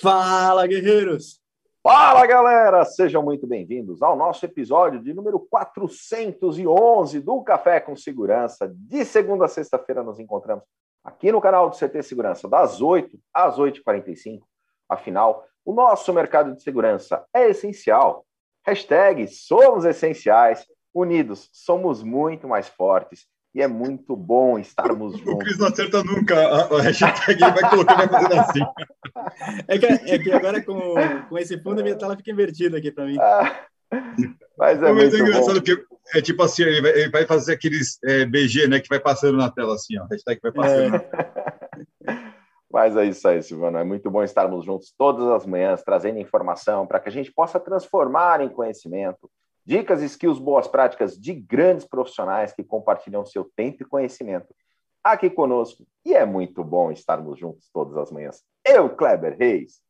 Fala, guerreiros! Fala, galera! Sejam muito bem-vindos ao nosso episódio de número 411 do Café com Segurança. De segunda a sexta-feira nos encontramos aqui no canal do CT Segurança, das 8 às 8h45. Afinal, o nosso mercado de segurança é essencial. Hashtag somos essenciais. Unidos, somos muito mais fortes. E é muito bom estarmos juntos. O Cris não acerta nunca a, hashtag, ele vai colocar vai fazendo assim. É que, é que agora com, com esse fundo a minha tela fica invertida aqui para mim. Ah, mas é, mas muito é engraçado bom. porque é tipo assim, ele vai, ele vai fazer aqueles é, BG, né, que vai passando na tela assim, ó. Hashtag vai passando. É. Mas é isso aí, Silvano. É muito bom estarmos juntos todas as manhãs, trazendo informação para que a gente possa transformar em conhecimento. Dicas, skills, boas práticas de grandes profissionais que compartilham seu tempo e conhecimento aqui conosco. E é muito bom estarmos juntos todas as manhãs. Eu, Kleber Reis,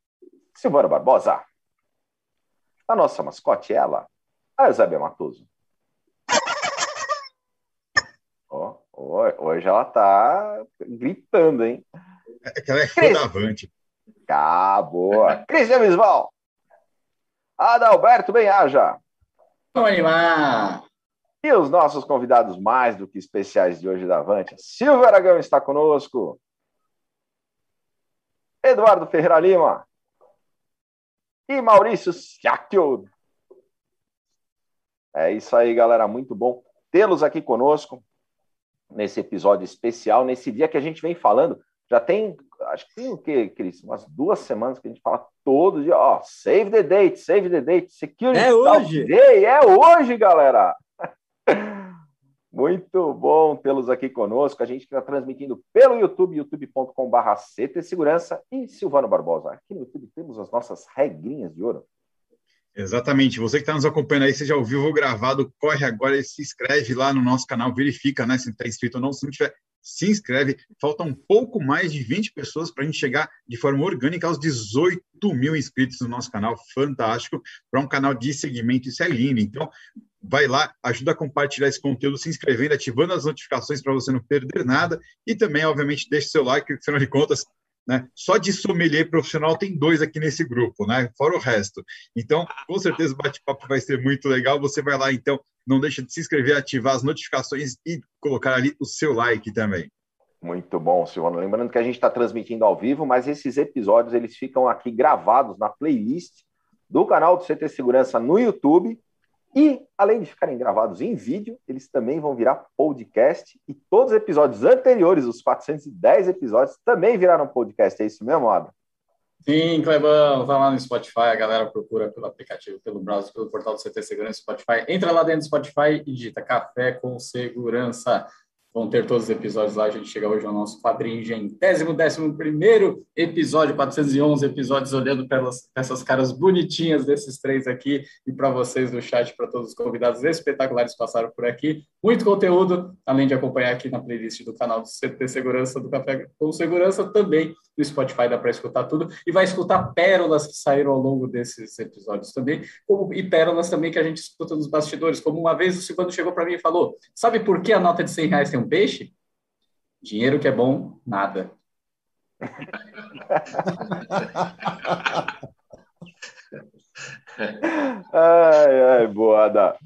Silvana Barbosa. A nossa mascote, ela, a Eusébia Matoso. Ó, ó, hoje ela tá gritando, hein? É que ela é da Avante. Ah, boa. Cristian Bisbal. Adalberto Benhaja. Oi, lá. E os nossos convidados mais do que especiais de hoje da Avante. Silvio Aragão está conosco. Eduardo Ferreira Lima. E Maurício Siakio. É isso aí, galera. Muito bom tê-los aqui conosco nesse episódio especial, nesse dia que a gente vem falando. Já tem, acho que tem o quê, Cris? Umas duas semanas que a gente fala todo dia, ó, save the date, save the date, security É hoje. day, é hoje, galera. Muito bom tê-los aqui conosco. A gente está transmitindo pelo YouTube, youtube.com.br CT Segurança e Silvano Barbosa. Aqui no YouTube temos as nossas regrinhas de ouro. Exatamente. Você que está nos acompanhando aí, seja ao vivo ou gravado, corre agora e se inscreve lá no nosso canal, verifica né, se está inscrito ou não. Se não tiver, se inscreve. Falta um pouco mais de 20 pessoas para a gente chegar de forma orgânica aos 18 mil inscritos no nosso canal. Fantástico. Para um canal de segmento, isso é lindo. Então, vai lá, ajuda a compartilhar esse conteúdo, se inscrevendo, ativando as notificações para você não perder nada. E também, obviamente, deixe seu like, afinal de contas, né? Só de sommelier profissional tem dois aqui nesse grupo, né? Fora o resto. Então, com certeza o bate-papo vai ser muito legal. Você vai lá, então, não deixa de se inscrever, ativar as notificações e colocar ali o seu like também. Muito bom, Silvano. Lembrando que a gente está transmitindo ao vivo, mas esses episódios eles ficam aqui gravados na playlist do canal do CT Segurança no YouTube. E, além de ficarem gravados em vídeo, eles também vão virar podcast. E todos os episódios anteriores, os 410 episódios, também viraram podcast. É isso mesmo, Ada? Sim, Clebão, vai lá no Spotify, a galera procura pelo aplicativo, pelo browser, pelo portal do CT Segurança Spotify. Entra lá dentro do Spotify e digita Café com Segurança. Vão ter todos os episódios lá. A gente chega hoje ao nosso quadringentésimo, décimo primeiro episódio, 411 episódios, olhando pelas essas caras bonitinhas desses três aqui e para vocês do chat, para todos os convidados espetaculares que passaram por aqui. Muito conteúdo, além de acompanhar aqui na playlist do canal do CT Segurança, do Café com Segurança, também no Spotify dá para escutar tudo e vai escutar pérolas que saíram ao longo desses episódios também, e pérolas também que a gente escuta nos bastidores. Como uma vez o Silvano chegou para mim e falou: Sabe por que a nota de 100 reais tem um peixe? Dinheiro que é bom, nada. ai, ai, boa, Ada.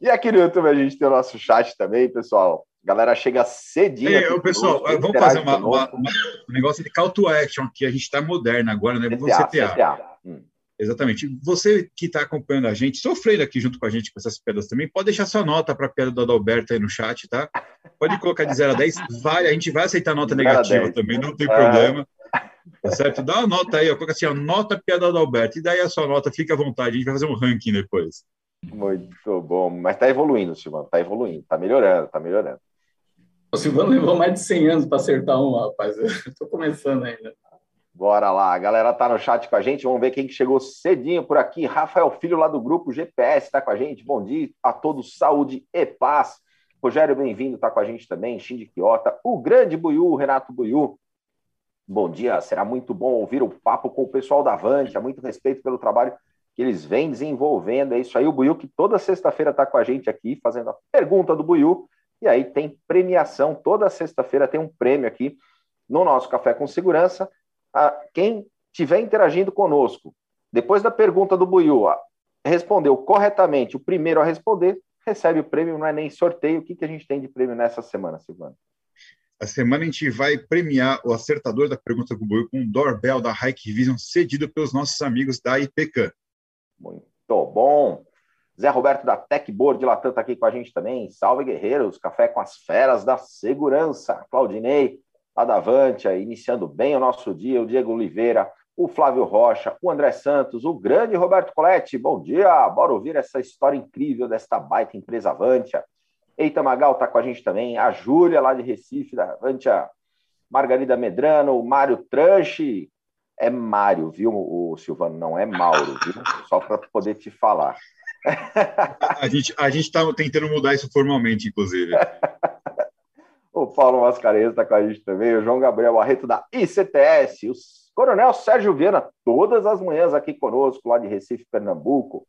E aqui no YouTube a gente tem o nosso chat também, pessoal. A galera chega cedinho. Ei, pessoal, conosco, vamos fazer uma, uma- uma- um negócio de call to action aqui. A gente está moderno agora, né? Vamos CTA, CTA. CTA. Hum. Exatamente. Você que está acompanhando a gente, sofrendo aqui junto com a gente com essas pedras também, pode deixar sua nota para a pedra do Adalberto aí no chat, tá? Pode colocar de 0 a 10. Vai, a gente vai aceitar nota a negativa 10. também, não tem É. problema. Tá certo? Dá uma nota aí, ó. Coloca assim, ó, nota piada do Adalberto. E daí a sua nota, fica à vontade. A gente vai fazer um ranking depois. Muito bom. Mas tá evoluindo, Silvano. Tá evoluindo. Tá melhorando, tá melhorando. O Silvano levou mais de 100 anos para acertar um, rapaz. Eu estou começando ainda. Bora lá, a galera tá no chat com a gente. Vamos ver quem que chegou cedinho por aqui. Rafael Filho, lá do grupo GPS, tá com a gente. Bom dia a todos, saúde e paz. Rogério, bem-vindo, tá com a gente também. Shindy Quiota, o grande Buiu, Renato Buiu. Bom dia, será muito bom ouvir o papo com o pessoal da Avante. Muito respeito pelo trabalho que eles vêm desenvolvendo. É isso aí, o Buiu, que toda sexta-feira tá com a gente aqui, fazendo a pergunta do Buiu. E aí tem premiação, toda sexta-feira tem um prêmio aqui no nosso Café com Segurança. Ah, quem estiver interagindo conosco, depois da pergunta do Buiu, respondeu corretamente o primeiro a responder, recebe o prêmio, não é nem sorteio. O que, que a gente tem de prêmio nessa semana, Silvano? A semana a gente vai premiar o acertador da pergunta do Buiu com um doorbell da Hike Vision cedido pelos nossos amigos da IPCAM. Muito bom. Zé Roberto da Techboard de Latam está aqui com a gente também. Salve, guerreiros. Café com as feras da segurança. Claudinei, lá da Avantia, iniciando bem o nosso dia. O Diego Oliveira, o Flávio Rocha, o André Santos, o grande Roberto Coletti. Bom dia. Bora ouvir essa história incrível desta baita empresa Avantia. Eita Magal está com a gente também. A Júlia, lá de Recife, da Avantia. Margarida Medrano, o Mário Tranche. É Mário, viu, o Silvano? Não é Mauro, viu? Só para poder te falar a gente a está tentando mudar isso formalmente, inclusive. o Paulo Mascarenhas está com a gente também, o João Gabriel Barreto da ICTS, o Coronel Sérgio Viana, todas as manhãs aqui conosco, lá de Recife, Pernambuco.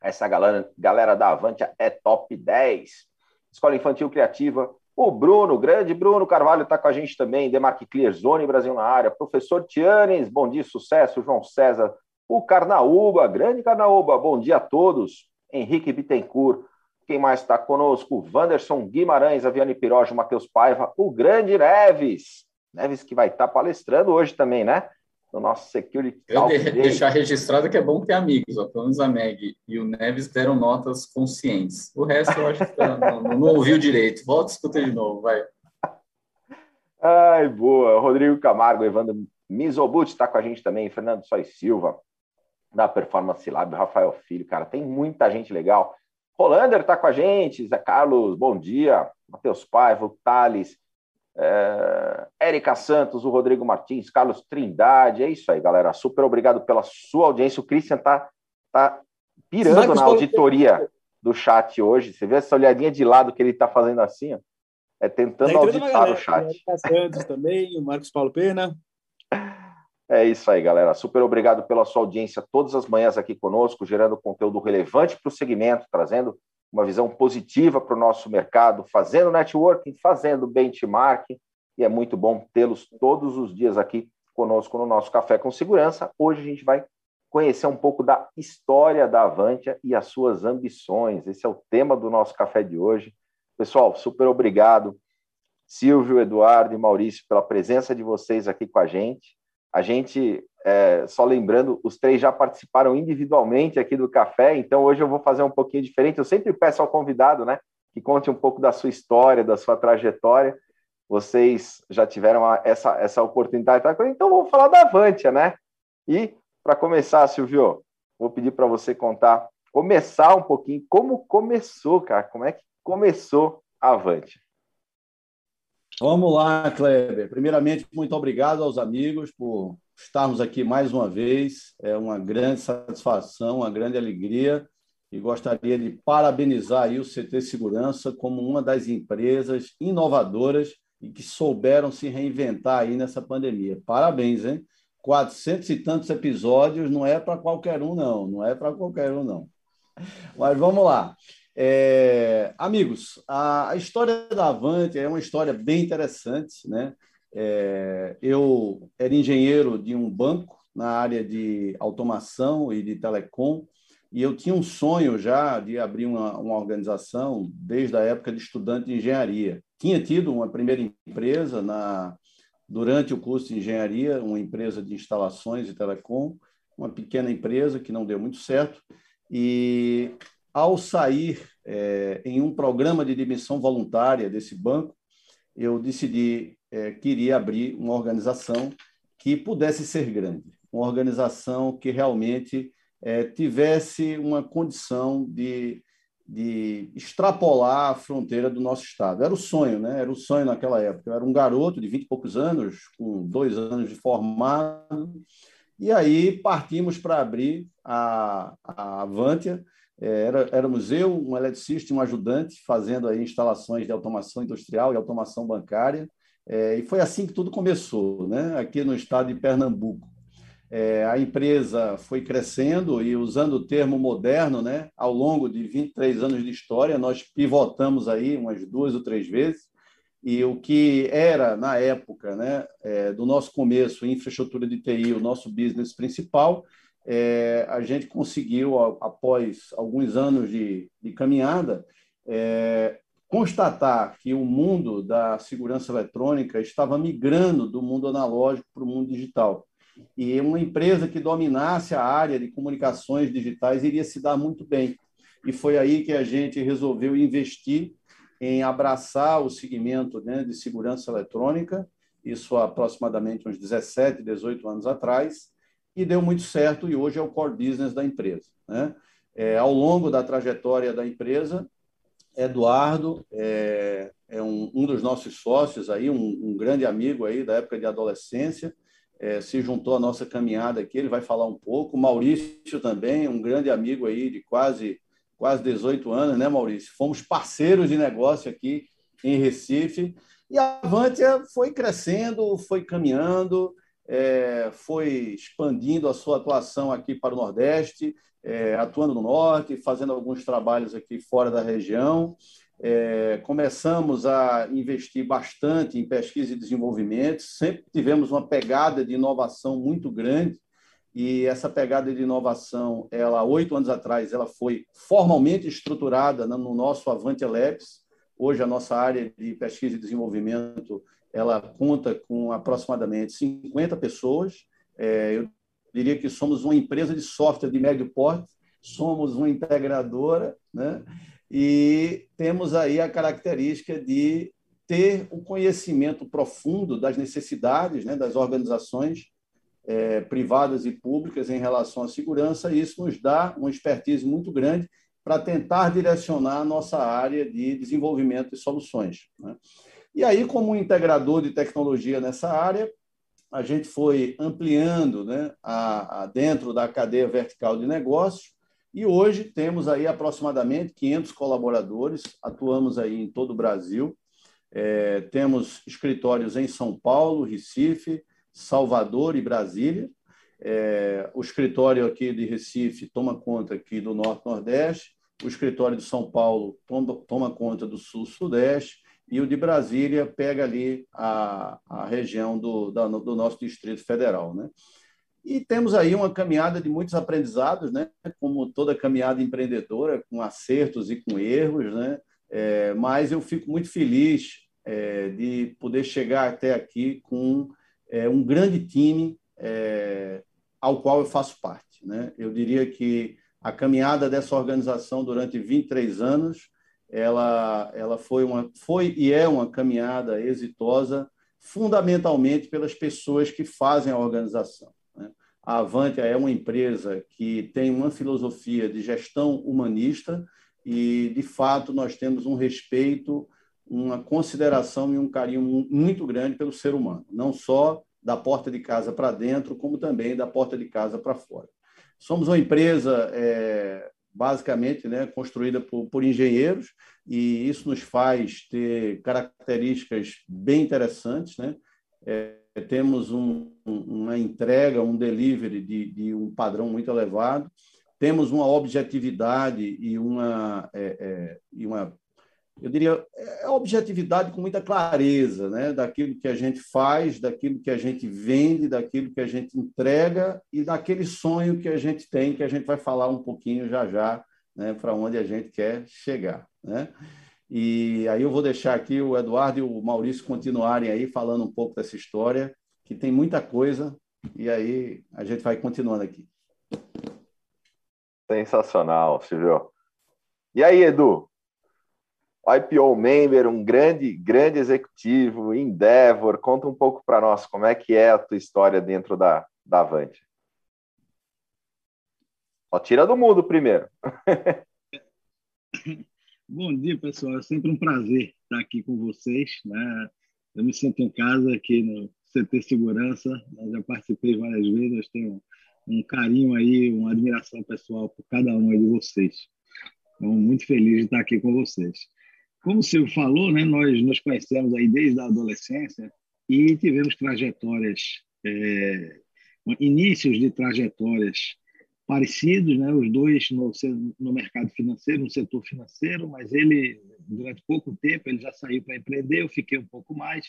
Essa galera, galera da Avantia é top 10. Escola Infantil Criativa, o Bruno, grande Bruno Carvalho está com a gente também, Demarque Clear Zone Brasil na área, professor Tianes, bom dia, sucesso, João César, o Carnaúba, grande Carnaúba, bom dia a todos. Henrique Bittencourt, quem mais está conosco? Wanderson Guimarães, Aviane Piroja, Matheus Paiva, o grande Neves. Neves que vai estar tá palestrando hoje também, né? No nosso Security Eu de deixar registrado que é bom ter amigos, ó. pelo menos a Meg e o Neves deram notas conscientes. O resto eu acho que tá, não, não, ouviu direito. Volta e escuta de novo, vai. Ai, boa. Rodrigo Camargo, Evandro Mizobuti está com a gente também, Fernando Sois Silva, da Performance Lab, Rafael Filho, cara, tem muita gente legal. Rolander está com a gente, Zé Carlos, bom dia. Matheus Paiva, Thales, é, Érica Santos, o Rodrigo Martins, Carlos Trindade, é isso aí, galera. Super obrigado pela sua audiência. O Christian tá, tá pirando Marcos na auditoria do chat hoje. Você vê essa olhadinha de lado que ele está fazendo assim, ó? É tentando tá auditar galera, o chat. Santos também, o Marcos Paulo Pena. É isso aí, galera. Super obrigado pela sua audiência todas as manhãs aqui conosco, gerando conteúdo relevante para o segmento, trazendo uma visão positiva para o nosso mercado, fazendo networking, fazendo benchmarking, e é muito bom tê-los todos os dias aqui conosco no nosso Café com Segurança. Hoje a gente vai conhecer um pouco da história da Avantia e as suas ambições. Esse é o tema do nosso café de hoje. Pessoal, super obrigado, Silvio, Eduardo e Maurício, pela presença de vocês aqui com a gente. A gente, é, só lembrando, os três já participaram individualmente aqui do café, então hoje eu vou fazer um pouquinho diferente. Eu sempre peço ao convidado, né, que conte um pouco da sua história, da sua trajetória. Vocês já tiveram essa, essa oportunidade, então vamos falar da Avantia, né? E para começar, Silvio, vou pedir para você contar, começar um pouquinho como começou, cara, como é que começou a Avantia. Vamos lá, Kleber. Primeiramente, muito obrigado aos amigos por estarmos aqui mais uma vez. É uma grande satisfação, uma grande alegria e gostaria de parabenizar o CT Segurança como uma das empresas inovadoras e que souberam se reinventar aí nessa pandemia. Parabéns, hein? 400 e tantos episódios não é para qualquer um, não. Não é para qualquer um, não. Mas vamos lá. É, amigos, a, a, história da Avante é uma história bem interessante. Né? É, eu era engenheiro de um banco na área de automação e de telecom, e eu tinha um sonho já de abrir uma, uma organização desde a época de estudante de engenharia. Tinha tido uma primeira empresa na, durante o curso de engenharia, uma empresa de instalações e telecom, uma pequena empresa que não deu muito certo, e ao sair é, em um programa de demissão voluntária desse banco, eu decidi é, que iria abrir uma organização que pudesse ser grande, uma organização que realmente é, tivesse uma condição de, de extrapolar a fronteira do nosso estado. Era o sonho, né? Era o sonho naquela época. Eu era um garoto de vinte e poucos anos, com dois anos de formado, e aí partimos para abrir a, a Avantia, era, éramos eu, um eletricista e um ajudante, fazendo aí instalações de automação industrial e automação bancária. É, e foi assim que tudo começou, né? aqui no estado de Pernambuco. É, a empresa foi crescendo e, usando o termo moderno, né, ao longo de 23 anos de história, nós pivotamos aí umas duas ou três vezes E o que era, na época, né, é, do nosso começo, infraestrutura de TI, o nosso business principal, é, a gente conseguiu, após alguns anos de, de caminhada, é, constatar que o mundo da segurança eletrônica estava migrando do mundo analógico para o mundo digital. E uma empresa que dominasse a área de comunicações digitais iria se dar muito bem. E foi aí que a gente resolveu investir em abraçar o segmento né, de segurança eletrônica, isso há aproximadamente uns 17, 18 anos atrás, e deu muito certo, e hoje é o core business da empresa. Né? É, ao longo da trajetória da empresa, Eduardo é, é um, um, dos nossos sócios aí, um, um, grande amigo aí da época de adolescência, é, se juntou à nossa caminhada aqui, ele vai falar um pouco. Maurício também, um grande amigo aí de quase quase 18 anos, né, Maurício? Fomos parceiros de negócio aqui em Recife. E a Avantia foi crescendo, foi caminhando, é, foi expandindo a sua atuação aqui para o Nordeste, é, atuando no Norte, fazendo alguns trabalhos aqui fora da região. É, começamos a investir bastante em pesquisa e desenvolvimento, sempre tivemos uma pegada de inovação muito grande e essa pegada de inovação, ela oito anos atrás, ela foi formalmente estruturada no nosso Avante Labs. Hoje a nossa área de pesquisa e desenvolvimento, ela conta com aproximadamente 50 pessoas. É, eu diria que somos uma empresa de software de médio porte, somos uma integradora, né? E temos aí a característica de ter o conhecimento profundo das necessidades né, das organizações é, privadas e públicas em relação à segurança, e isso nos dá uma expertise muito grande para tentar direcionar a nossa área de desenvolvimento de soluções. Né? E aí, como integrador de tecnologia nessa área, a gente foi ampliando né, a, a dentro da cadeia vertical de negócios, e hoje temos aí aproximadamente 500 colaboradores, atuamos aí em todo o Brasil, é, temos escritórios em São Paulo, Recife, Salvador e Brasília. É, o escritório aqui de Recife toma conta aqui do Norte-Nordeste, o escritório de São Paulo toma, toma conta do Sul-Sudeste e o de Brasília pega ali a, a região do, da, do nosso Distrito Federal. Né? E temos aí uma caminhada de muitos aprendizados, né? como toda caminhada empreendedora, com acertos e com erros, né? É, mas eu fico muito feliz é, de poder chegar até aqui com é, um grande time é, ao qual eu faço parte. Né? Eu diria que a caminhada dessa organização durante 23 anos ela, ela foi, uma, foi e é uma caminhada exitosa, fundamentalmente pelas pessoas que fazem a organização. Né? A Avantia é uma empresa que tem uma filosofia de gestão humanista e, de fato, nós temos um respeito uma consideração e um carinho muito grande pelo ser humano, não só da porta de casa para dentro, como também da porta de casa para fora. Somos uma empresa é, basicamente né, construída por, por engenheiros e isso nos faz ter características bem interessantes. Né? É, temos um, uma entrega, um delivery de, de, um padrão muito elevado, temos uma objetividade e uma, é, é e uma eu diria, é objetividade com muita clareza, né? daquilo que a gente faz, daquilo que a gente vende, daquilo que a gente entrega e daquele sonho que a gente tem, que a gente vai falar um pouquinho já já, né? para onde a gente quer chegar. Né? E aí eu vou deixar aqui o Eduardo e o Maurício continuarem aí falando um pouco dessa história, que tem muita coisa, e aí a gente vai continuando aqui. Sensacional, Silvio. E aí, Edu, IPO member, um grande, grande executivo, Endeavor. Conta um pouco para nós como é que é a tua história dentro da, da Avante. Só tira do mudo primeiro. Bom dia, pessoal. É sempre um prazer estar aqui com vocês. Né? Eu me sinto em casa aqui no CT Segurança. Eu já participei várias vezes. Tenho um carinho aí, uma admiração pessoal por cada um de vocês. Então, muito feliz de estar aqui com vocês. Como o senhor falou, né, nós nos conhecemos aí desde a adolescência e tivemos trajetórias, é, inícios de trajetórias parecidos, né? os dois no, no mercado financeiro, no setor financeiro, mas ele, durante pouco tempo, ele já saiu para empreender, eu fiquei um pouco mais,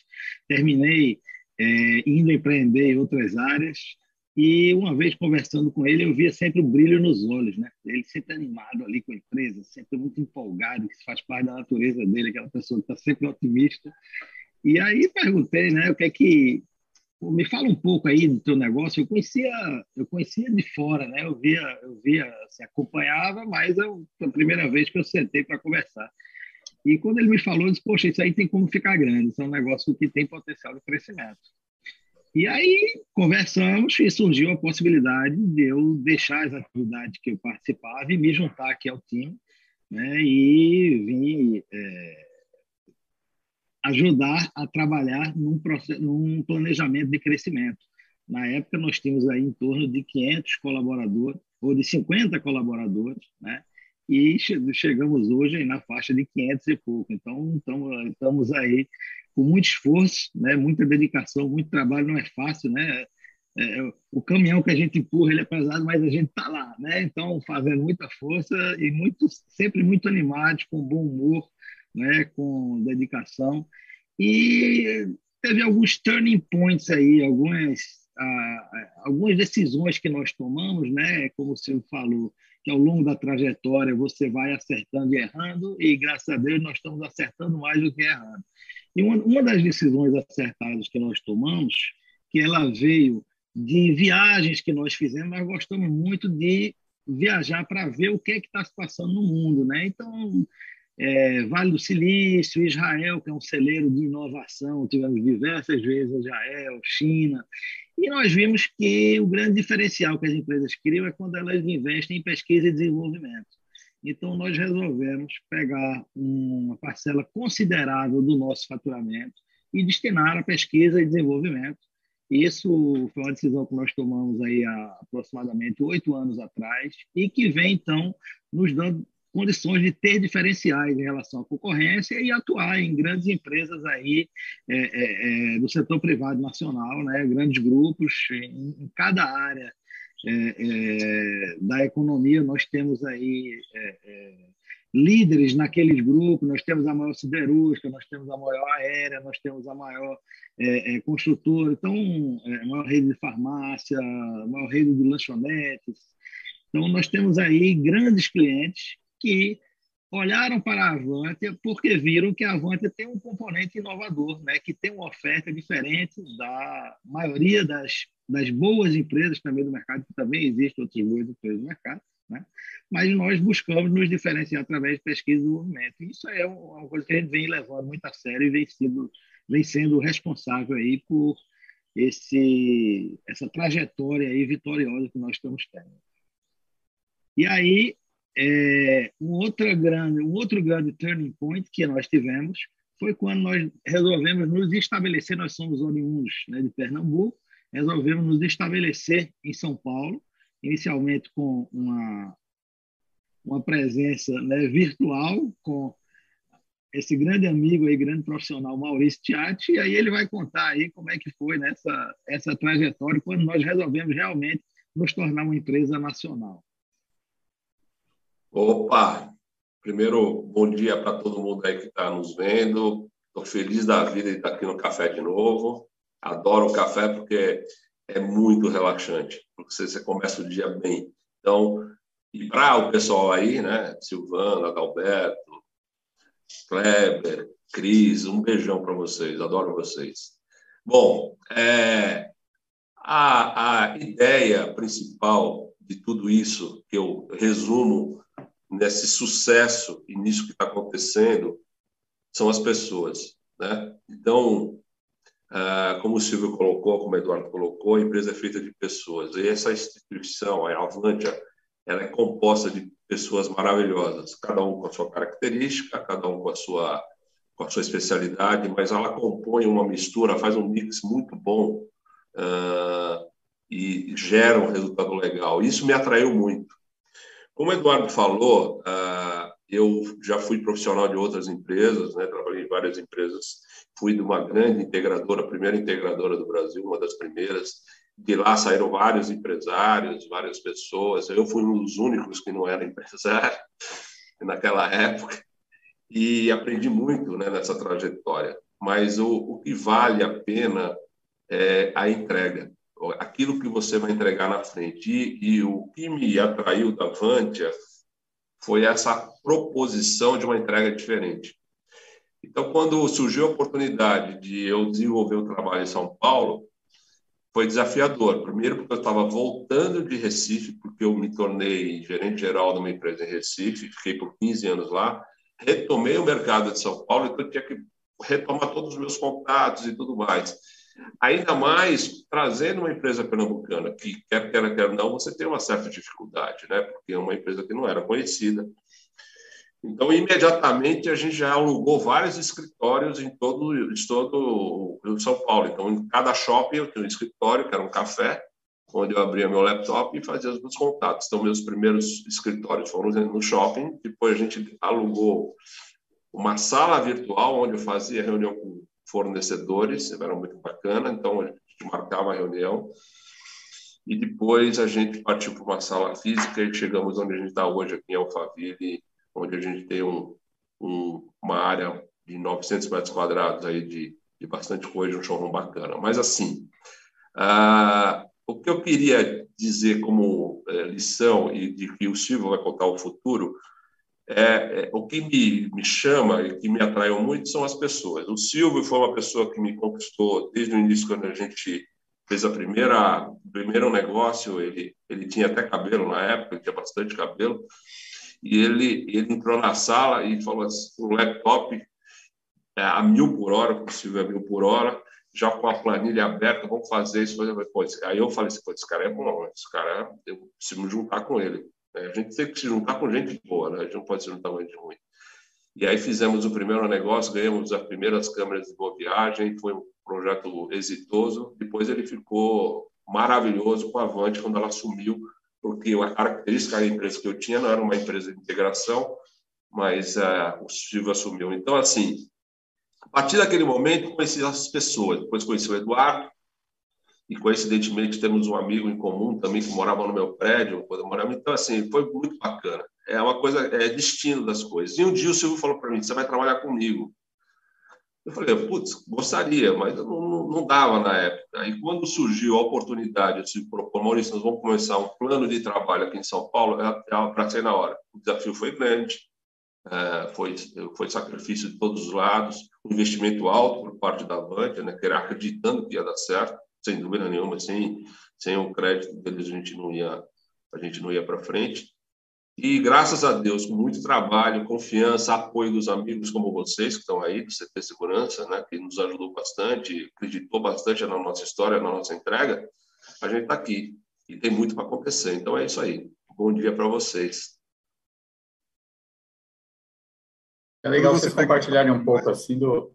terminei é, indo empreender em outras áreas, e uma vez conversando com ele, eu via sempre o brilho nos olhos, né? Ele sempre animado ali com a empresa, sempre muito empolgado, que faz parte da natureza dele, aquela pessoa que está sempre otimista. E aí perguntei, né, o que é que me fala um pouco aí do teu negócio. Eu conhecia, eu conhecia de fora, né? Eu via, eu via, assim, acompanhava, mas eu, foi a primeira vez que eu sentei para conversar. E quando ele me falou, eu disse: Poxa, isso aí tem como ficar grande. Isso é um negócio que tem potencial de crescimento. E aí conversamos e surgiu a possibilidade de eu deixar as atividades que eu participava e me juntar aqui ao time, né? E vim é, ajudar a trabalhar num, processo, num planejamento de crescimento. Na época, nós tínhamos aí em torno de 500 colaboradores, ou de 50 colaboradores, né? e chegamos hoje na faixa de 500 e pouco. Então, estamos aí com muito esforço, né? muita dedicação, muito trabalho, não é fácil, né? É, é, o caminhão que a gente empurra ele é pesado, mas a gente está lá, né? Então fazendo muita força e muito, sempre muito animados, com bom humor, né, com dedicação. E teve alguns turning points aí, algumas, ah, algumas decisões que nós tomamos, né, como o senhor falou, que ao longo da trajetória você vai acertando e errando, e graças a Deus nós estamos acertando mais do que errando. E uma, uma das decisões acertadas que nós tomamos, que ela veio de viagens que nós fizemos, nós gostamos muito de viajar para ver o que é que está se passando no mundo, né? Então, é, Vale do Silício, Israel, que é um celeiro de inovação, tivemos diversas vezes Israel, China, e nós vimos que o grande diferencial que as empresas criam é quando elas investem em pesquisa e desenvolvimento. Então, nós resolvemos pegar uma parcela considerável do nosso faturamento e destinar a pesquisa e desenvolvimento. Isso foi uma decisão que nós tomamos aí há aproximadamente oito anos atrás e que vem, então, nos dando condições de ter diferenciais em relação à concorrência e atuar em grandes empresas aí é, é, é do setor privado nacional, né, grandes grupos em, em cada área é, é da economia. Nós temos aí é, líderes naqueles grupos, nós temos a maior siderúrgica, nós temos a maior aérea, nós temos a maior construtora, então a maior rede de farmácia, maior rede de lanchonetes, então, nós temos aí grandes clientes que olharam para a Avantia porque viram que a Avantia tem um componente inovador, né, que tem uma oferta diferente da maioria das, das boas empresas também do mercado, que também existem outras boas empresas do mercado, né? mas nós buscamos nos diferenciar através de pesquisa e desenvolvimento. Isso é uma coisa que a gente vem levando muito a sério e vem sendo, vem sendo responsável aí por esse, essa trajetória aí vitoriosa que nós estamos tendo. E aí, é, um, outra grande, um outro grande turning point que nós tivemos foi quando nós resolvemos nos estabelecer, nós somos oriundos né, de Pernambuco, resolvemos nos estabelecer em São Paulo, inicialmente com uma, uma presença né, virtual, com esse grande amigo e grande profissional Maurício Tiati, e aí ele vai contar aí como é que foi nessa essa trajetória quando nós resolvemos realmente nos tornar uma empresa nacional. Opa! Primeiro, bom dia para todo mundo aí que está nos vendo. Estou feliz da vida de estar aqui no café de novo. Adoro o café porque é muito relaxante. Você, você começa o dia bem. Então, e para o pessoal aí, né? Silvana, Adalberto, Kleber, Cris, um beijão para vocês. Adoro vocês. Bom, é, a, a ideia principal de tudo isso, que eu resumo nesse sucesso e nisso que está acontecendo são as pessoas, né? Então, ah, como o Silvio colocou, como o Eduardo colocou, a empresa é feita de pessoas e essa instituição, a Avantia, ela é composta de pessoas maravilhosas, cada um com a sua característica, cada um com a sua com a sua especialidade, mas ela compõe uma mistura, faz um mix muito bom uh, e gera um resultado legal. Isso me atraiu muito. Como o Eduardo falou, ah, eu já fui profissional de outras empresas, né? trabalhei em várias empresas, fui de uma grande integradora, a primeira integradora do Brasil, uma das primeiras, De lá saíram vários empresários, várias pessoas. Eu fui um dos únicos que não era empresário naquela época e aprendi muito né, nessa trajetória. Mas o, o que vale a pena é a entrega, aquilo que você vai entregar na frente. E, e o que me atraiu da Vantia foi essa proposição de uma entrega diferente. Então, quando surgiu a oportunidade de eu desenvolver o trabalho em São Paulo, foi desafiador. Primeiro, porque eu estava voltando de Recife, porque eu me tornei gerente geral de uma empresa em Recife, fiquei por 15 anos lá, retomei o mercado de São Paulo, então eu tinha que retomar todos os meus contatos e tudo mais. Ainda mais trazendo uma empresa pernambucana, que quer quer, quer não, você tem uma certa dificuldade, né? porque é uma empresa que não era conhecida. Então, imediatamente, a gente já alugou vários escritórios em todo, em todo o São Paulo. Então, em cada shopping eu tinha um escritório, que era um café, onde eu abria meu laptop e fazia os meus contatos. Então, meus primeiros escritórios foram no shopping, depois a gente alugou uma sala virtual, onde eu fazia reunião com fornecedores, era muito bacana, então a gente marcava uma reunião, e depois a gente partiu para uma sala física e chegamos onde a gente está hoje, aqui em Alphaville, onde a gente tem um, um, uma área de 900 metros quadrados aí de, de bastante coisa, um showroom bacana. Mas, assim, ah, o que eu queria dizer como é, lição e de que o Silvio vai contar o futuro é, é, o que me, me chama e que me atraiu muito são as pessoas. O Silvio foi uma pessoa que me conquistou desde o início, quando a gente fez a primeira primeiro negócio. Ele ele tinha até cabelo na época, tinha bastante cabelo e ele, ele entrou na sala e falou assim, o laptop é, a mil por hora, possível a mil por hora, já com a planilha aberta, vamos fazer isso. Pô, aí eu falei assim, pô, esse cara é bom, esse cara, eu preciso me juntar com ele. É, a gente tem que se juntar com gente boa, né? a gente não pode se juntar com gente ruim. E aí fizemos o primeiro negócio, ganhamos as primeiras câmeras de boa viagem, foi um projeto exitoso. Depois ele ficou maravilhoso com a Avante quando ela assumiu porque a característica da empresa que eu tinha não era uma empresa de integração, mas uh, o Silvio assumiu. Então, assim, a partir daquele momento, conheci as pessoas. Depois conheci o Eduardo, e coincidentemente temos um amigo em comum também que morava no meu prédio, quando eu morava. Então, assim, foi muito bacana. É uma coisa, é destino das coisas. E um dia o Silvio falou para mim: você vai trabalhar comigo. Eu falei, putz, gostaria, mas não, não, dava na época. Aí, quando surgiu a oportunidade de se propor, Maurício, nós vamos começar um plano de trabalho aqui em São Paulo, é, é para ser na hora. O desafio foi grande, é, foi, foi sacrifício de todos os lados, um investimento alto por parte da banca, né, que era acreditando que ia dar certo, sem dúvida nenhuma, sem, sem o crédito deles a gente não ia, a gente não ia para frente. E graças a Deus, com muito trabalho, confiança, apoio dos amigos como vocês que estão aí do CT Segurança, né, que nos ajudou bastante, acreditou bastante na nossa história, na nossa entrega, a gente está aqui e tem muito para acontecer. Então é isso aí. Bom dia para vocês. É legal vocês compartilharem um pouco assim do.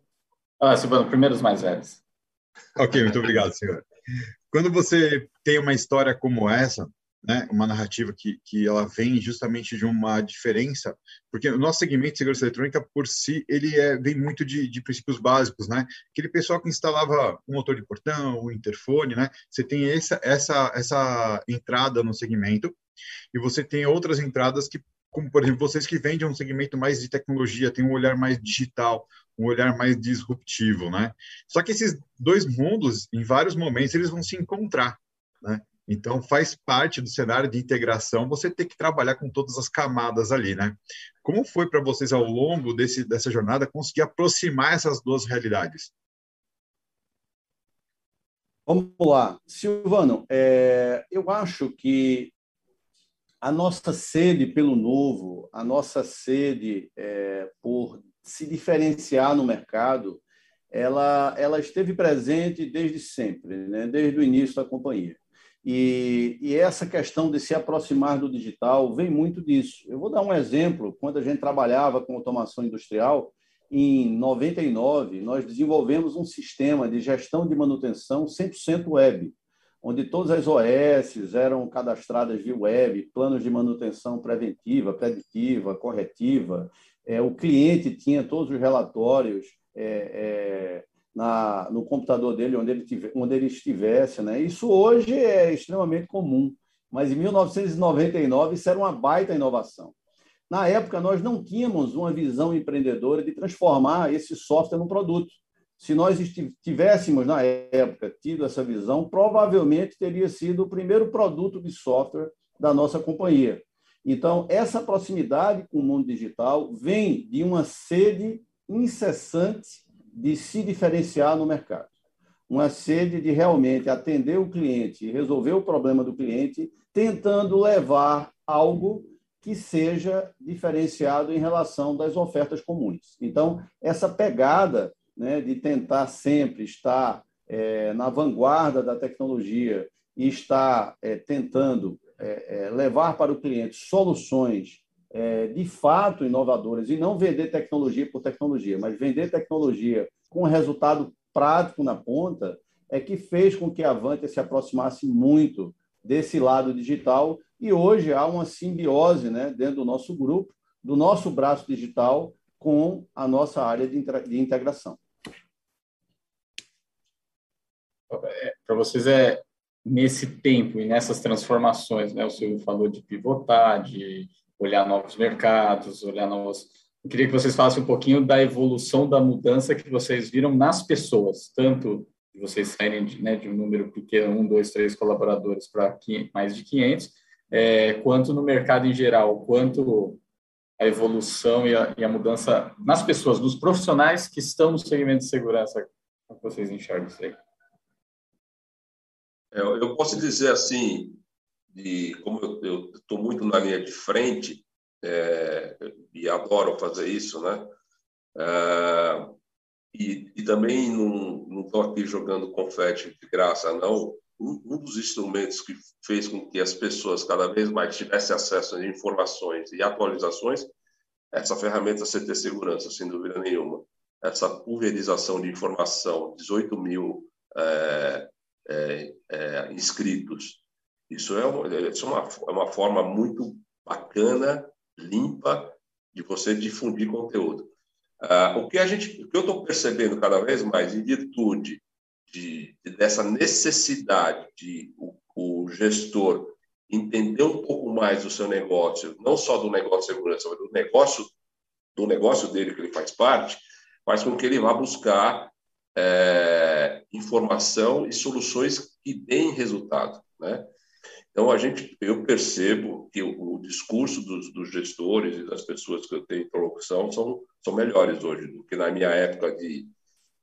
Ah, Silvano, primeiro os mais velhos. Ok, muito obrigado, senhor. Quando você tem uma história como essa, né, uma narrativa que, que ela vem justamente de uma diferença, porque o nosso segmento de segurança eletrônica, por si, ele é, vem muito de, de princípios básicos, né? Aquele pessoal que instalava um motor de portão, o um interfone, né? Você tem essa, essa, essa entrada no segmento e você tem outras entradas que, como, por exemplo, vocês que vendem um segmento mais de tecnologia, tem um olhar mais digital, um olhar mais disruptivo, né? Só que esses dois mundos, em vários momentos, eles vão se encontrar, né? Então, faz parte do cenário de integração você ter que trabalhar com todas as camadas ali, né? Como foi para vocês ao longo desse, dessa jornada conseguir aproximar essas duas realidades? Vamos lá. Silvano, é, eu acho que a nossa sede pelo novo, a nossa sede é, por se diferenciar no mercado, ela, ela esteve presente desde sempre, né? desde o início da companhia. E, e, essa questão de se aproximar do digital vem muito disso. Eu vou dar um exemplo. Quando a gente trabalhava com automação industrial, em 99, nós desenvolvemos um sistema de gestão de manutenção 100% web, onde todas as OS eram cadastradas via web, planos de manutenção preventiva, preditiva, corretiva. É, o cliente tinha todos os relatórios é, é, na, no computador dele, onde ele, onde ele estivesse. Né? Isso hoje é extremamente comum, mas em 1999 isso era uma baita inovação. Na época, nós não tínhamos uma visão empreendedora de transformar esse software num produto. Se nós tivéssemos, na época, tido essa visão, provavelmente teria sido o primeiro produto de software da nossa companhia. Então, essa proximidade com o mundo digital vem de uma sede incessante de se diferenciar no mercado. Uma sede de realmente atender o cliente resolver o problema do cliente, tentando levar algo que seja diferenciado em relação das ofertas comuns. Então, essa pegada né, de tentar sempre estar é, na vanguarda da tecnologia e estar é, tentando é, é levar para o cliente soluções é, de fato inovadoras e não vender tecnologia por tecnologia, mas vender tecnologia com resultado prático na ponta, é que fez com que a Avante se aproximasse muito desse lado digital e hoje há uma simbiose né, dentro do nosso grupo, do nosso braço digital com a nossa área de, de integração. É, Para vocês é nesse tempo e nessas transformações, né? O senhor falou de pivotar, de olhar novos mercados, olhar novos. Eu queria que vocês falassem um pouquinho da evolução da mudança que vocês viram nas pessoas, tanto de vocês saírem de, né, de um número pequeno, um, dois, três colaboradores para mais de 500, é, quanto no mercado em geral, quanto a evolução e a, e a, mudança nas pessoas, nos profissionais que estão no segmento de segurança. Como vocês enxergam isso aí? É, eu posso dizer assim, de como eu estou muito na linha de frente é, e adoro fazer isso, né? É, e, e, também não estou aqui jogando confete de graça, não. Um, um, dos instrumentos que fez com que as pessoas cada vez mais tivessem acesso a informações e atualizações essa ferramenta CT Segurança, sem dúvida nenhuma. Essa pulverização de informação, 18 mil é, é, é inscritos, isso é uma, isso é uma, é uma forma muito bacana, limpa, de você difundir conteúdo. Ah, o que a gente, o que eu estou percebendo cada vez mais, em virtude de, de dessa necessidade de o, o, gestor entender um pouco mais do seu negócio, não só do negócio de segurança, mas do negócio do negócio dele que ele faz parte, faz com que ele vá buscar é, informação e soluções que deem resultado, né? Então, a gente, eu percebo que o, o discurso dos, dos, gestores e das pessoas que eu tenho interlocução são, são melhores hoje do que na minha época de,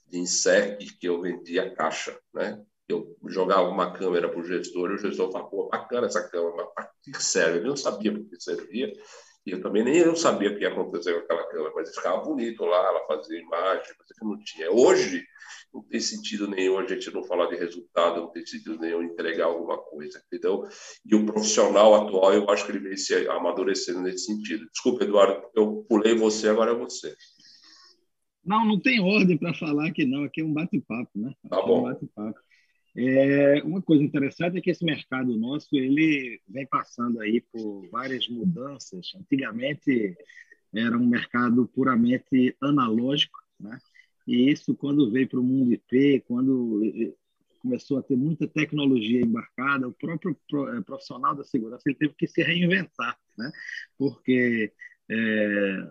de INSEC, que eu vendia caixa, né? Eu jogava uma câmera para o gestor e o gestor falava, pô, bacana essa câmera, mas para que serve? Eu não sabia para que servia e eu também nem eu sabia o que ia acontecer com aquela câmera, mas ficava bonito lá, ela fazia imagem, mas não tinha. Hoje, não tem sentido nenhum a gente não falar de resultado, não tem sentido nenhum entregar alguma coisa, entendeu? E o profissional atual, eu acho que ele vem se amadurecendo nesse sentido. Desculpa, Eduardo, eu pulei você, agora é você. Não, não tem ordem para falar aqui não, aqui é um bate-papo, né? Tá bom. É um bate-papo. É, uma coisa interessante é que esse mercado nosso ele vem passando aí por várias mudanças. Antigamente era um mercado puramente analógico, né? E isso, quando veio para o mundo IP, quando eh, começou a ter muita tecnologia embarcada, o próprio eh, profissional da segurança ele teve que se reinventar, né? Porque é,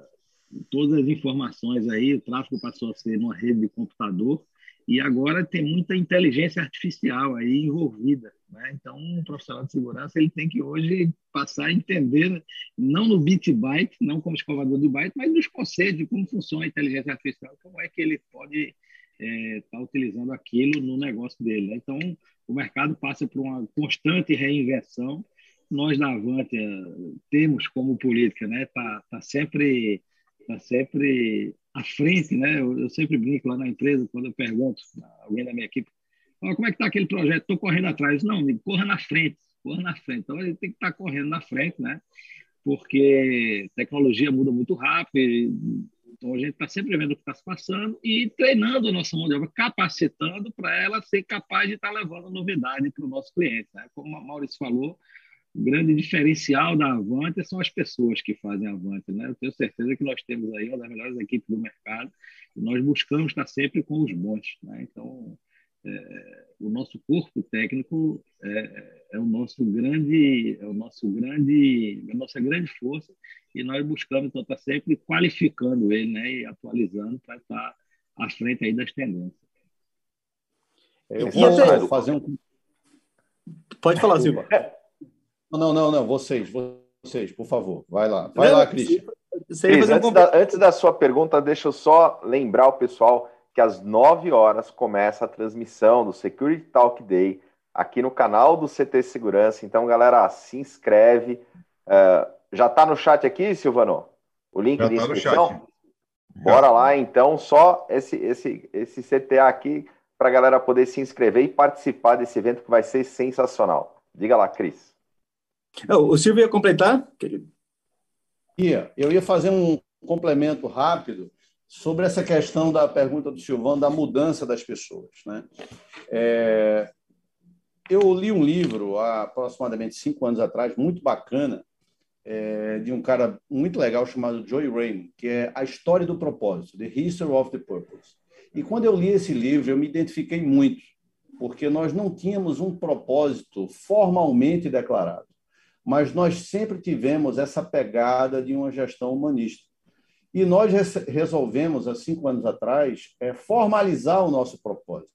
todas as informações aí, o tráfego passou a ser numa rede de computador e agora tem muita inteligência artificial aí envolvida. Né? Então, um profissional de segurança ele tem que hoje passar a entender, não no bit byte, não como escovador de byte, mas nos conceitos de como funciona a inteligência artificial, como é que ele pode estar é, tá utilizando aquilo no negócio dele. Né? Então, o mercado passa por uma constante reinvenção. Nós da Avante temos como política, né, tá, tá sempre tá sempre à frente, né? Eu, eu, sempre brinco lá na empresa, quando eu pergunto a alguém da minha equipe, oh, como é que está aquele projeto? Estou correndo atrás. Não, amigo, corra na frente, corra na frente. Então, gente tem que estar tá correndo na frente, né? Porque tecnologia muda muito rápido, então a gente está sempre vendo o que está se passando e treinando a nossa mão de obra, capacitando para ela ser capaz de estar tá levando novidade para o nosso cliente. Né? Como a Maurício falou, o grande diferencial da Avante são as pessoas que fazem a Avante. Né? Eu tenho certeza que nós temos aí uma das melhores equipes do mercado e nós buscamos estar sempre com os bons. Né? Então, é, o nosso corpo técnico é, é, o nosso grande, é o nosso grande, a nossa grande força e nós buscamos então estar sempre qualificando ele, né, e atualizando para estar à frente aí das tendências. Eu vou fazer um. Pode falar, Silva. Não, não, não, vocês, vocês, por favor, vai lá, vai não, lá, Cristian. Cris, antes, da, antes da sua pergunta, deixa eu só lembrar o pessoal que às 9 horas começa a transmissão do Security Talk Day aqui no canal do CT Segurança. Então, galera, se inscreve. Uh, já está no chat aqui, Silvano? O link já de tá inscrição? Bora lá, então, só esse, esse, esse CTA aqui para a galera poder se inscrever e participar desse evento que vai ser sensacional. Diga lá, Cris. O Silvio ia completar? Ia. Eu ia fazer um complemento rápido sobre essa questão da pergunta do Silvão da mudança das pessoas. Né? É, eu li um livro há aproximadamente cinco anos atrás, muito bacana, é, de um cara muito legal chamado Joy Raymond, que é A História do Propósito, The History of the Purpose. E quando eu li esse livro, eu me identifiquei muito, porque nós não tínhamos um propósito formalmente declarado, mas nós sempre tivemos essa pegada de uma gestão humanista. E nós resolvemos, há cinco anos atrás, é, formalizar o nosso propósito,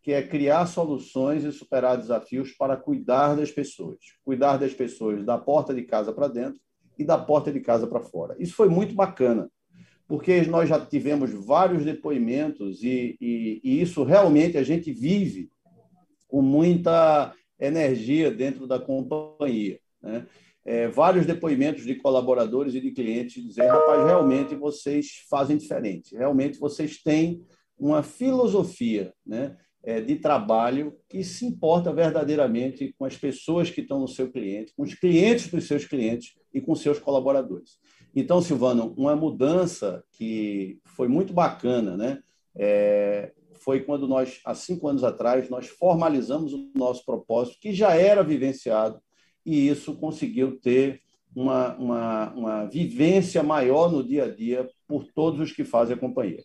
que é criar soluções e superar desafios para cuidar das pessoas. Cuidar das pessoas da porta de casa para dentro e da porta de casa para fora. Isso foi muito bacana, porque nós já tivemos vários depoimentos e, e, e isso realmente a gente vive com muita energia dentro da companhia. Né? é, vários depoimentos de colaboradores e de clientes dizendo: rapaz, realmente vocês fazem diferente, realmente vocês têm uma filosofia né, é, de trabalho que se importa verdadeiramente com as pessoas que estão no seu cliente, com os clientes dos seus clientes e com seus colaboradores. Então, Silvano, uma mudança que foi muito bacana, né? É, foi quando nós, há cinco anos atrás, nós formalizamos o nosso propósito, que já era vivenciado e isso conseguiu ter uma, uma, uma vivência maior no dia a dia por todos os que fazem a companhia.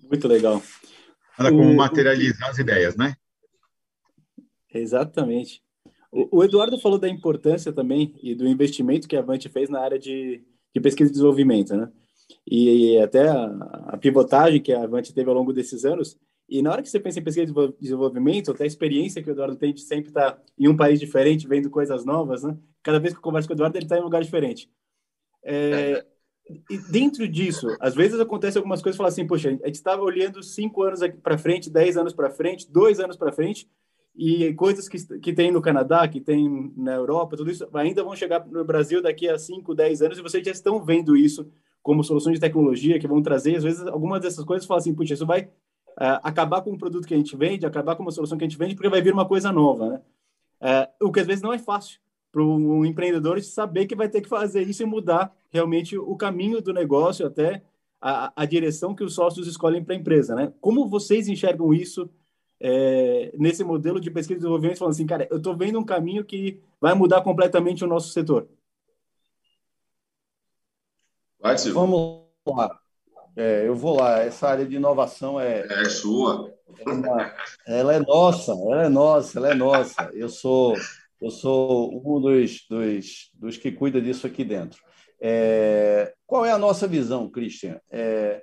Muito legal. Nada como materializar as ideias, né? Exatamente. O, o, Eduardo falou da importância também e do investimento que a Avante fez na área de, de pesquisa e desenvolvimento, né? E, até a, a, pivotagem que a Avante teve ao longo desses anos e na hora que você pensa em pesquisa de desenvolvimento, até a experiência que o Eduardo tem de sempre estar tá em um país diferente, vendo coisas novas, né? Cada vez que eu converso com o Eduardo, ele está em um lugar diferente. É, e dentro disso, às vezes acontece algumas coisas, fala assim, poxa, a gente estava olhando cinco anos para frente, dez anos para frente, dois anos para frente, e coisas que, que tem no Canadá, que tem na Europa, tudo isso ainda vão chegar no Brasil daqui a cinco, dez anos, e vocês já estão vendo isso como soluções de tecnologia que vão trazer, às vezes, algumas dessas coisas, falam assim, puxa, isso vai uh, acabar com um produto que a gente vende, acabar com uma solução que a gente vende, porque vai vir uma coisa nova, né? Uh, o que às vezes não é fácil para um empreendedor saber que vai ter que fazer isso e mudar realmente o caminho do negócio, até a, a direção que os sócios escolhem para a empresa, né? Como vocês enxergam isso é, nesse modelo de pesquisa e desenvolvimento, falando assim, cara, eu estou vendo um caminho que vai mudar completamente o nosso setor? Vai, Silvio. Vamos lá. É, eu vou lá. Essa área de inovação é. É sua. Ela é nossa, ela é nossa, ela é nossa. Eu sou, eu sou um dos, dos, dos que cuida disso aqui dentro. É, qual é a nossa visão, Christian? É,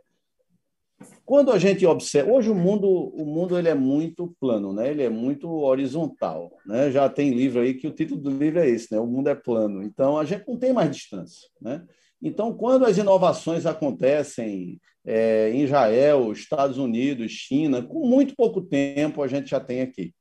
quando a gente observa, hoje o mundo, o mundo ele é muito plano, né? Ele é muito horizontal, né? Já tem livro aí que o título do livro é esse, né? O mundo é plano. Então a gente não tem mais distância, né? Então, quando as inovações acontecem é, em Israel, Estados Unidos, China, com muito pouco tempo a gente já tem aqui.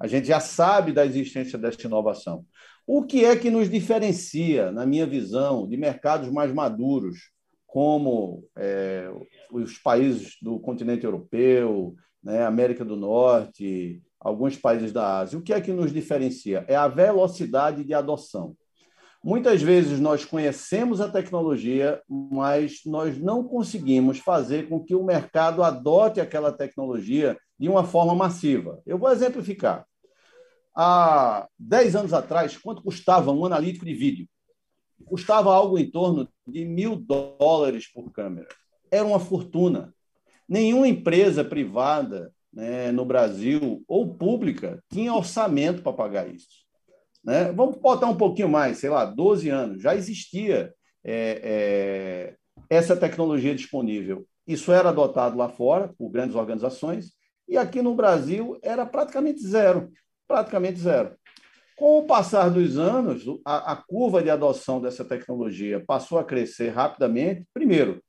A gente já sabe da existência dessa inovação. O que é que nos diferencia, na minha visão, de mercados mais maduros, como é, os países do continente europeu, né, América do Norte, alguns países da Ásia? O que é que nos diferencia? É a velocidade de adoção. Muitas vezes nós conhecemos a tecnologia, mas nós não conseguimos fazer com que o mercado adote aquela tecnologia de uma forma massiva. Eu vou exemplificar. há 10 anos atrás, quanto custava um analítico de vídeo? Custava algo em torno de mil dólares por câmera. Era uma fortuna. Nenhuma empresa privada né, no Brasil ou pública tinha orçamento para pagar isso. Né? Vamos botar um pouquinho mais, sei lá, 12 anos. Já existia é, é, essa tecnologia disponível. Isso era adotado lá fora por grandes organizações e aqui no Brasil era praticamente zero, praticamente zero. Com o passar dos anos, a, a curva de adoção dessa tecnologia passou a crescer rapidamente. Primeiro,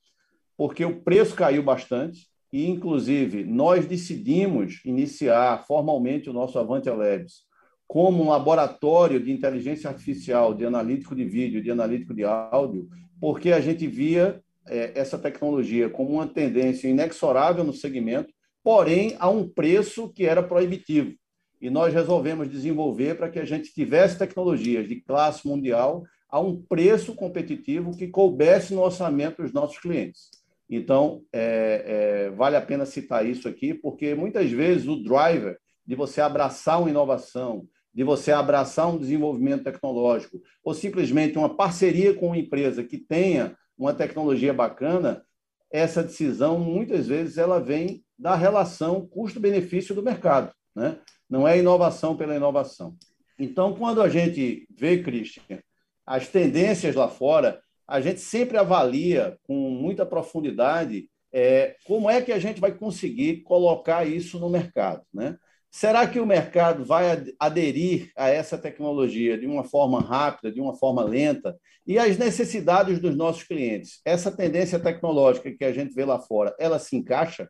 porque o preço caiu bastante e, inclusive, nós decidimos iniciar formalmente o nosso Avante Labs como um laboratório de inteligência artificial, de analítico de vídeo, de analítico de áudio, porque a gente via é, essa tecnologia como uma tendência inexorável no segmento, porém a um preço que era proibitivo. E nós resolvemos desenvolver para que a gente tivesse tecnologias de classe mundial a um preço competitivo que coubesse no orçamento dos nossos clientes. Então, é, é, vale a pena citar isso aqui, porque muitas vezes o driver de você abraçar uma inovação, de você abraçar um desenvolvimento tecnológico, ou simplesmente uma parceria com uma empresa que tenha uma tecnologia bacana, essa decisão, muitas vezes, ela vem da relação custo-benefício do mercado. Né? Não é inovação pela inovação. Então, quando a gente vê, Christian, as tendências lá fora, a gente sempre avalia com muita profundidade é, como é que a gente vai conseguir colocar isso no mercado. Né? Será que o mercado vai aderir a essa tecnologia de uma forma rápida, de uma forma lenta? E as necessidades dos nossos clientes? Essa tendência tecnológica que a gente vê lá fora, ela se encaixa?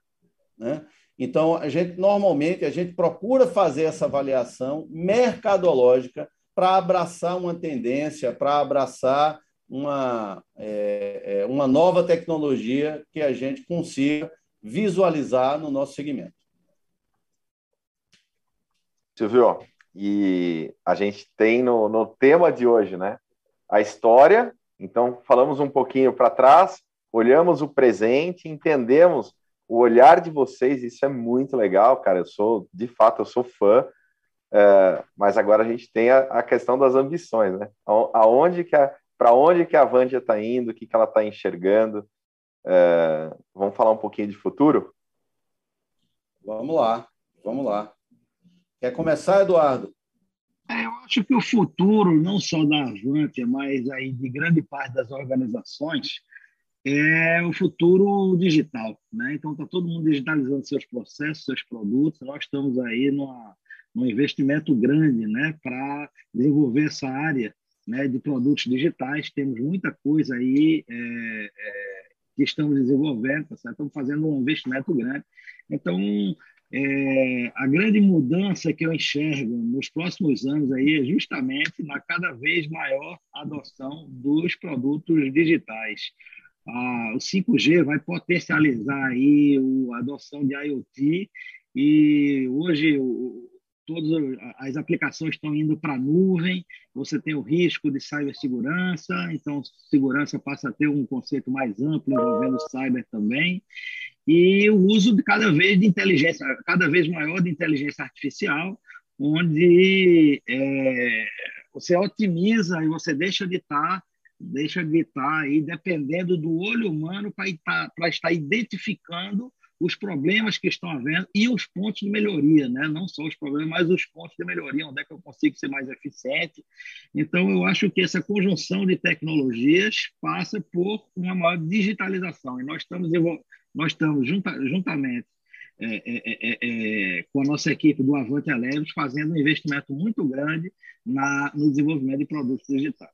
Né? Então, a gente normalmente a gente procura fazer essa avaliação mercadológica para abraçar uma tendência, para abraçar uma, é, é, uma nova tecnologia que a gente consiga visualizar no nosso segmento. Silvio, e a gente tem no, no tema de hoje, né? A história. Então, falamos um pouquinho para trás, olhamos o presente, entendemos o olhar de vocês. Isso é muito legal, cara. Eu sou, de fato, eu sou fã. É, mas agora a gente tem a, a, questão das ambições, né? Aonde que a, para onde que a Vandia está indo, o que, que ela está enxergando. É, vamos falar um pouquinho de futuro? Vamos lá, vamos lá. Quer começar, Eduardo? É, eu acho que o futuro, não só da Avante, mas aí de grande parte das organizações, é o futuro digital. Né? Então, está todo mundo digitalizando seus processos, seus produtos. Nós estamos aí numa, num investimento grande né, para desenvolver essa área né, de produtos digitais. Temos muita coisa aí é, é, que estamos desenvolvendo, tá estamos fazendo um investimento grande. Então, é, a grande mudança que eu enxergo nos próximos anos aí é justamente na cada vez maior adoção dos produtos digitais. Ah, o 5G vai potencializar aí a adoção de IoT e hoje o, todas as aplicações estão indo para a nuvem, você tem o risco de cibersegurança, então segurança passa a ter um conceito mais amplo envolvendo cyber também e o uso de cada vez de inteligência, cada vez maior de inteligência artificial, onde é, você otimiza e você deixa de estar, deixa de estar aí dependendo do olho humano para estar, estar identificando os problemas que estão havendo e os pontos de melhoria, né? não só os problemas, mas os pontos de melhoria, onde é que eu consigo ser mais eficiente. Então, eu acho que essa conjunção de tecnologias passa por uma maior digitalização, e nós estamos nós estamos junta, juntamente é é, é, é, é, com a nossa equipe do Avante Eleves fazendo um investimento muito grande na, no desenvolvimento de produtos digitais.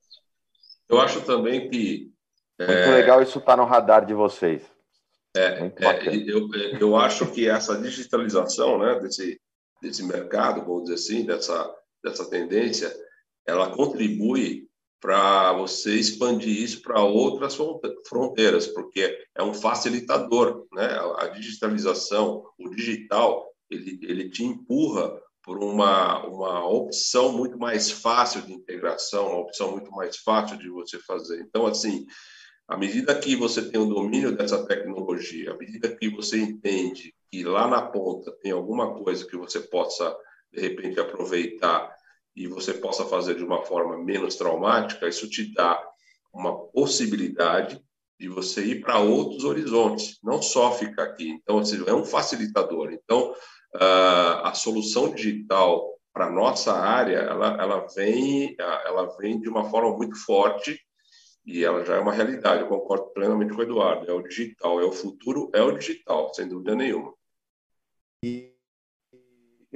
Eu acho também que. Muito legal isso estar tá no radar de vocês. É, eu, eu acho que essa digitalização né, desse, desse mercado, vamos dizer assim, dessa, dessa tendência, ela contribui para você expandir isso para outras fronteiras, porque é um facilitador, né? A digitalização, o digital, ele, ele te empurra por uma, uma opção muito mais fácil de integração, uma opção muito mais fácil de você fazer. Então, assim, à medida que você tem o domínio dessa tecnologia, à medida que você entende que lá na ponta tem alguma coisa que você possa de repente aproveitar e você possa fazer de uma forma menos traumática, isso te dá uma possibilidade de você ir para outros horizontes, não só ficar aqui. Então, é um facilitador. Então, a solução digital para nossa área, ela, ela vem, ela vem de uma forma muito forte e ela já é uma realidade. Eu concordo plenamente com o Eduardo. É o digital, é o futuro, é o digital, sem dúvida nenhuma. E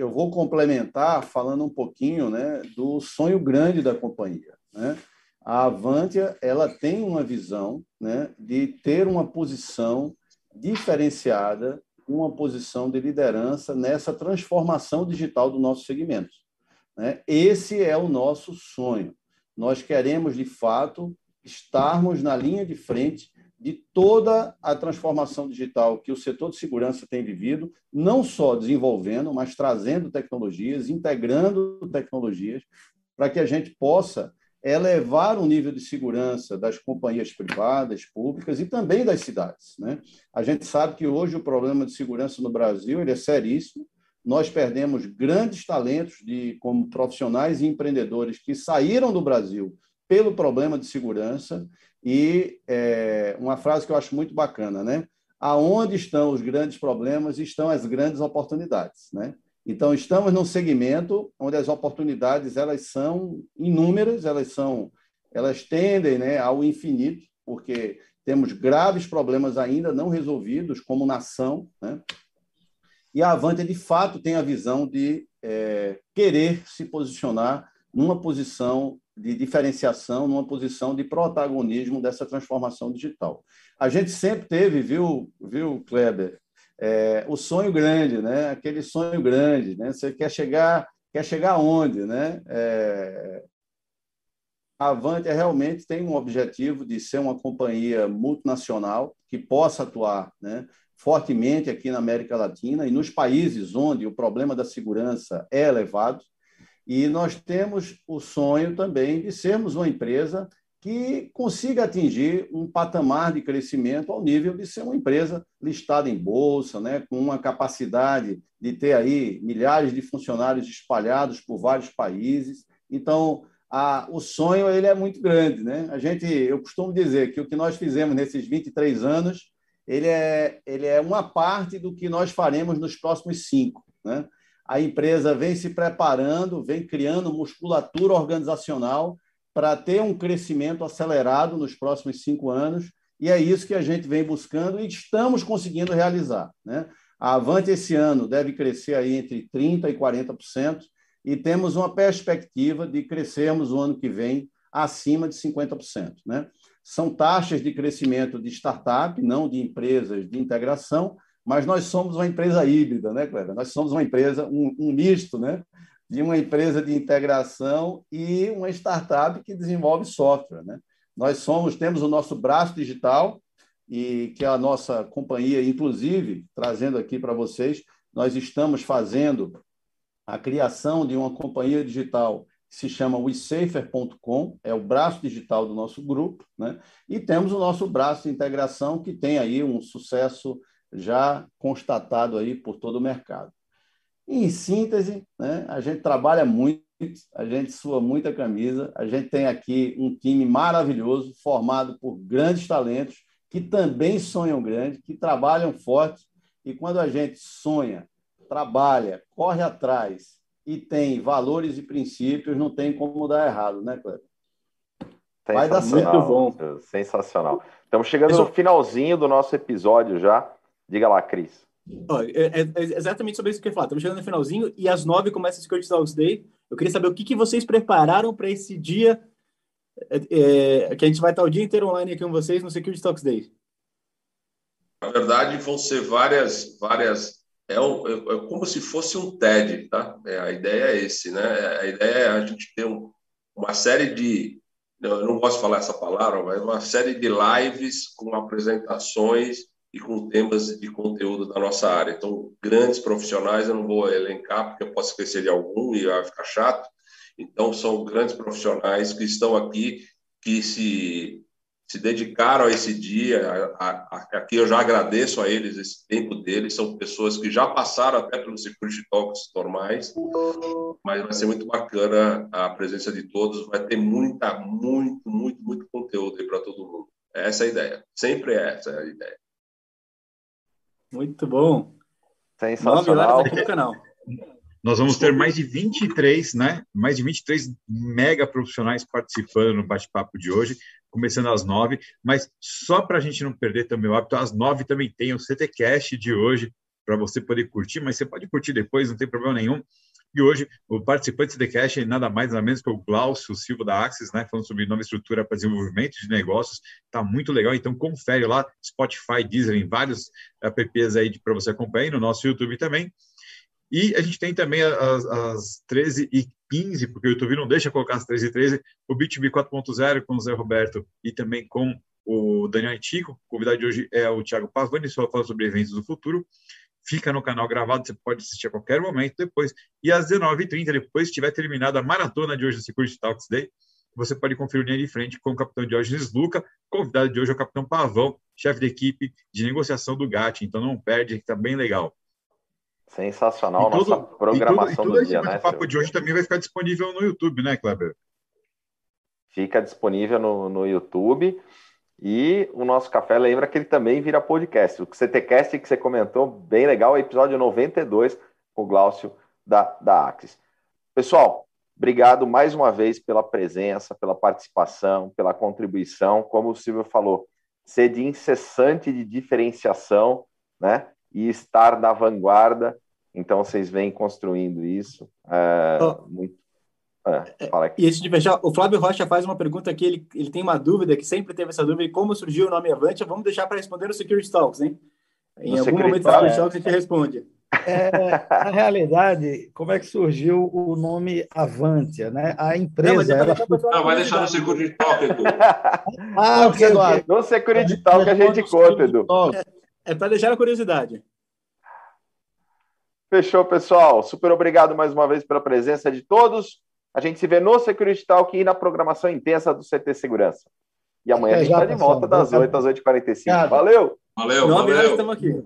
eu vou complementar falando um pouquinho, né, do sonho grande da companhia, né? A Avantia, ela tem uma visão, né, de ter uma posição diferenciada uma posição de liderança nessa transformação digital do nosso segmento. Né? Esse é o nosso sonho. Nós queremos, de fato, estarmos na linha de frente de toda a transformação digital que o setor de segurança tem vivido, não só desenvolvendo, mas trazendo tecnologias, integrando tecnologias, para que a gente possa elevar o nível de segurança das companhias privadas, públicas e também das cidades. Né? A gente sabe que hoje o problema de segurança no Brasil ele é seríssimo. Nós perdemos grandes talentos de como profissionais e empreendedores que saíram do Brasil pelo problema de segurança e é, uma frase que eu acho muito bacana, né? Aonde estão os grandes problemas estão as grandes oportunidades, né? Então, estamos num segmento onde as oportunidades elas são inúmeras, elas são elas tendem né, ao infinito, porque temos graves problemas ainda não resolvidos como nação. Né? E a Avante, de fato, tem a visão de é, querer se posicionar numa posição de diferenciação, numa posição de protagonismo dessa transformação digital. A gente sempre teve, viu, viu Kleber, é, o sonho grande, né? Aquele sonho grande, né? Você quer chegar, quer chegar aonde, né? É, a Avantia realmente tem um objetivo de ser uma companhia multinacional que possa atuar, né? fortemente aqui na América Latina e nos países onde o problema da segurança é elevado. E nós temos o sonho também de sermos uma empresa que consiga atingir um patamar de crescimento ao nível de ser uma empresa listada em bolsa, né, com uma capacidade de ter aí milhares de funcionários espalhados por vários países. Então, a, o sonho ele é muito grande, né? A gente, eu costumo dizer que o que nós fizemos nesses 23 anos, ele é, ele é uma parte do que nós faremos nos próximos cinco, né? A empresa vem se preparando, vem criando musculatura organizacional para ter um crescimento acelerado nos próximos cinco anos, e é isso que a gente vem buscando e estamos conseguindo realizar. Né? A Avante esse ano deve crescer aí entre 30% e 40%, e temos uma perspectiva de crescermos o ano que vem acima de 50%. Né? São taxas de crescimento de startup, não de empresas de integração, mas nós somos uma empresa híbrida, né, Cleber? Nós somos uma empresa, um, um misto, né? de uma empresa de integração e uma startup que desenvolve software. Né? Nós somos, temos o nosso braço digital, e que é a nossa companhia, inclusive, trazendo aqui para vocês, nós estamos fazendo a criação de uma companhia digital que se chama WeSafer.com, é o braço digital do nosso grupo, né? e temos o nosso braço de integração, que tem aí um sucesso já constatado aí por todo o mercado. Em síntese, né, a gente trabalha muito, a gente sua muita camisa, a gente tem aqui um time maravilhoso, formado por grandes talentos, que também sonham grande, que trabalham forte, e quando a gente sonha, trabalha, corre atrás e tem valores e princípios, não tem como dar errado, né, Cleber? Vai dar certo. Muito bom. Sensacional. Estamos chegando no finalzinho do nosso episódio já. Diga lá, Cris. É, é, é, exatamente sobre isso que eu ia falar. Estamos chegando no finalzinho e às nove começa o Security Talks Day. Eu queria saber o que, que vocês prepararam para esse dia é, é, que a gente vai estar o dia inteiro online aqui com vocês no Security Talks Day. Na verdade, vão ser várias, várias. É, um, é, é como se fosse um TED, tá? É, a ideia é esse, né? A ideia é a gente ter um, uma série de, eu não posso falar essa palavra, mas uma série de lives com apresentações e com temas de conteúdo da nossa área. Então, grandes profissionais, eu não vou elencar, porque eu posso esquecer de algum e vai ficar chato. Então, são grandes profissionais que estão aqui, que se, se dedicaram a esse dia. aqui eu já agradeço a eles esse tempo deles. São pessoas que já passaram até pelos Security Talks normais, mas vai ser muito bacana a presença de todos. Vai ter muita, muito, muito, muito conteúdo aí para todo mundo. Essa é a ideia. Sempre é essa a ideia. Muito bom. Sensacional. Aqui no canal. Nós vamos ter mais de 23, né? Mais de 23 mega profissionais participando no bate-papo de hoje, começando às nove. Mas só para a gente não perder também o hábito, às nove também tem o CTCast de hoje, para você poder curtir, mas você pode curtir depois, não tem problema nenhum. E hoje, o participante do CTCast é nada mais nada menos que o Glaucio Silva da Axis, né? Falando sobre nova estrutura para desenvolvimento de negócios. Tá muito legal, então confere lá, Spotify, Deezer, em vários apps aí para você acompanhar, no nosso YouTube também. E a gente tem também as, as 13 e 15, porque o YouTube não deixa colocar as 13 e 13, o B2B 4.0 com o Zé Roberto e também com o Daniel Tico. O convidado de hoje é o Thiago Pavani, só fala sobre eventos do futuro. Fica no canal gravado, você pode assistir a qualquer momento depois. E às 19h30, depois que tiver terminado a maratona de hoje do Security Talks Day, você pode conferir o linha de frente com o capitão Diógenes Luca. Convidado de hoje é o capitão Pavão, chefe da equipe de negociação do GAT. Então não perde, que está bem legal. Sensacional a nossa programação e tudo do dia, né? O papo de hoje também vai ficar disponível no YouTube, né, Kleber? Fica disponível no, no YouTube. E o nosso café lembra que ele também vira podcast. O CTCast que você comentou, bem legal, episódio 92 com o Glaucio da, da Axis. Pessoal, obrigado mais uma vez pela presença, pela participação, pela contribuição. Como o Silvio falou, sede incessante de diferenciação, né? e estar na vanguarda. Então, vocês vêm construindo isso. É, oh. muito, é, fala aqui. E esse de o Flávio Rocha faz uma pergunta aqui, ele, ele tem uma dúvida, que sempre teve essa dúvida, e como surgiu o nome Avante, vamos deixar para responder no Security Talks, hein? Em no algum Security momento do Security Talks a gente responde. É, na realidade, como é que surgiu o nome Avantia, né? A empresa... Não, ela... Não, vai deixar no Security Talk, Edu. ah, okay, okay. No Security Talk a gente conta, Edu. É para deixar a curiosidade. Fechou, pessoal. Super obrigado mais uma vez pela presença de todos. A gente se vê no Security Talk e na programação intensa do CT Segurança. E amanhã é, a gente está de volta das 8 às 8h45. Valeu! Valeu, valeu. estamos aqui.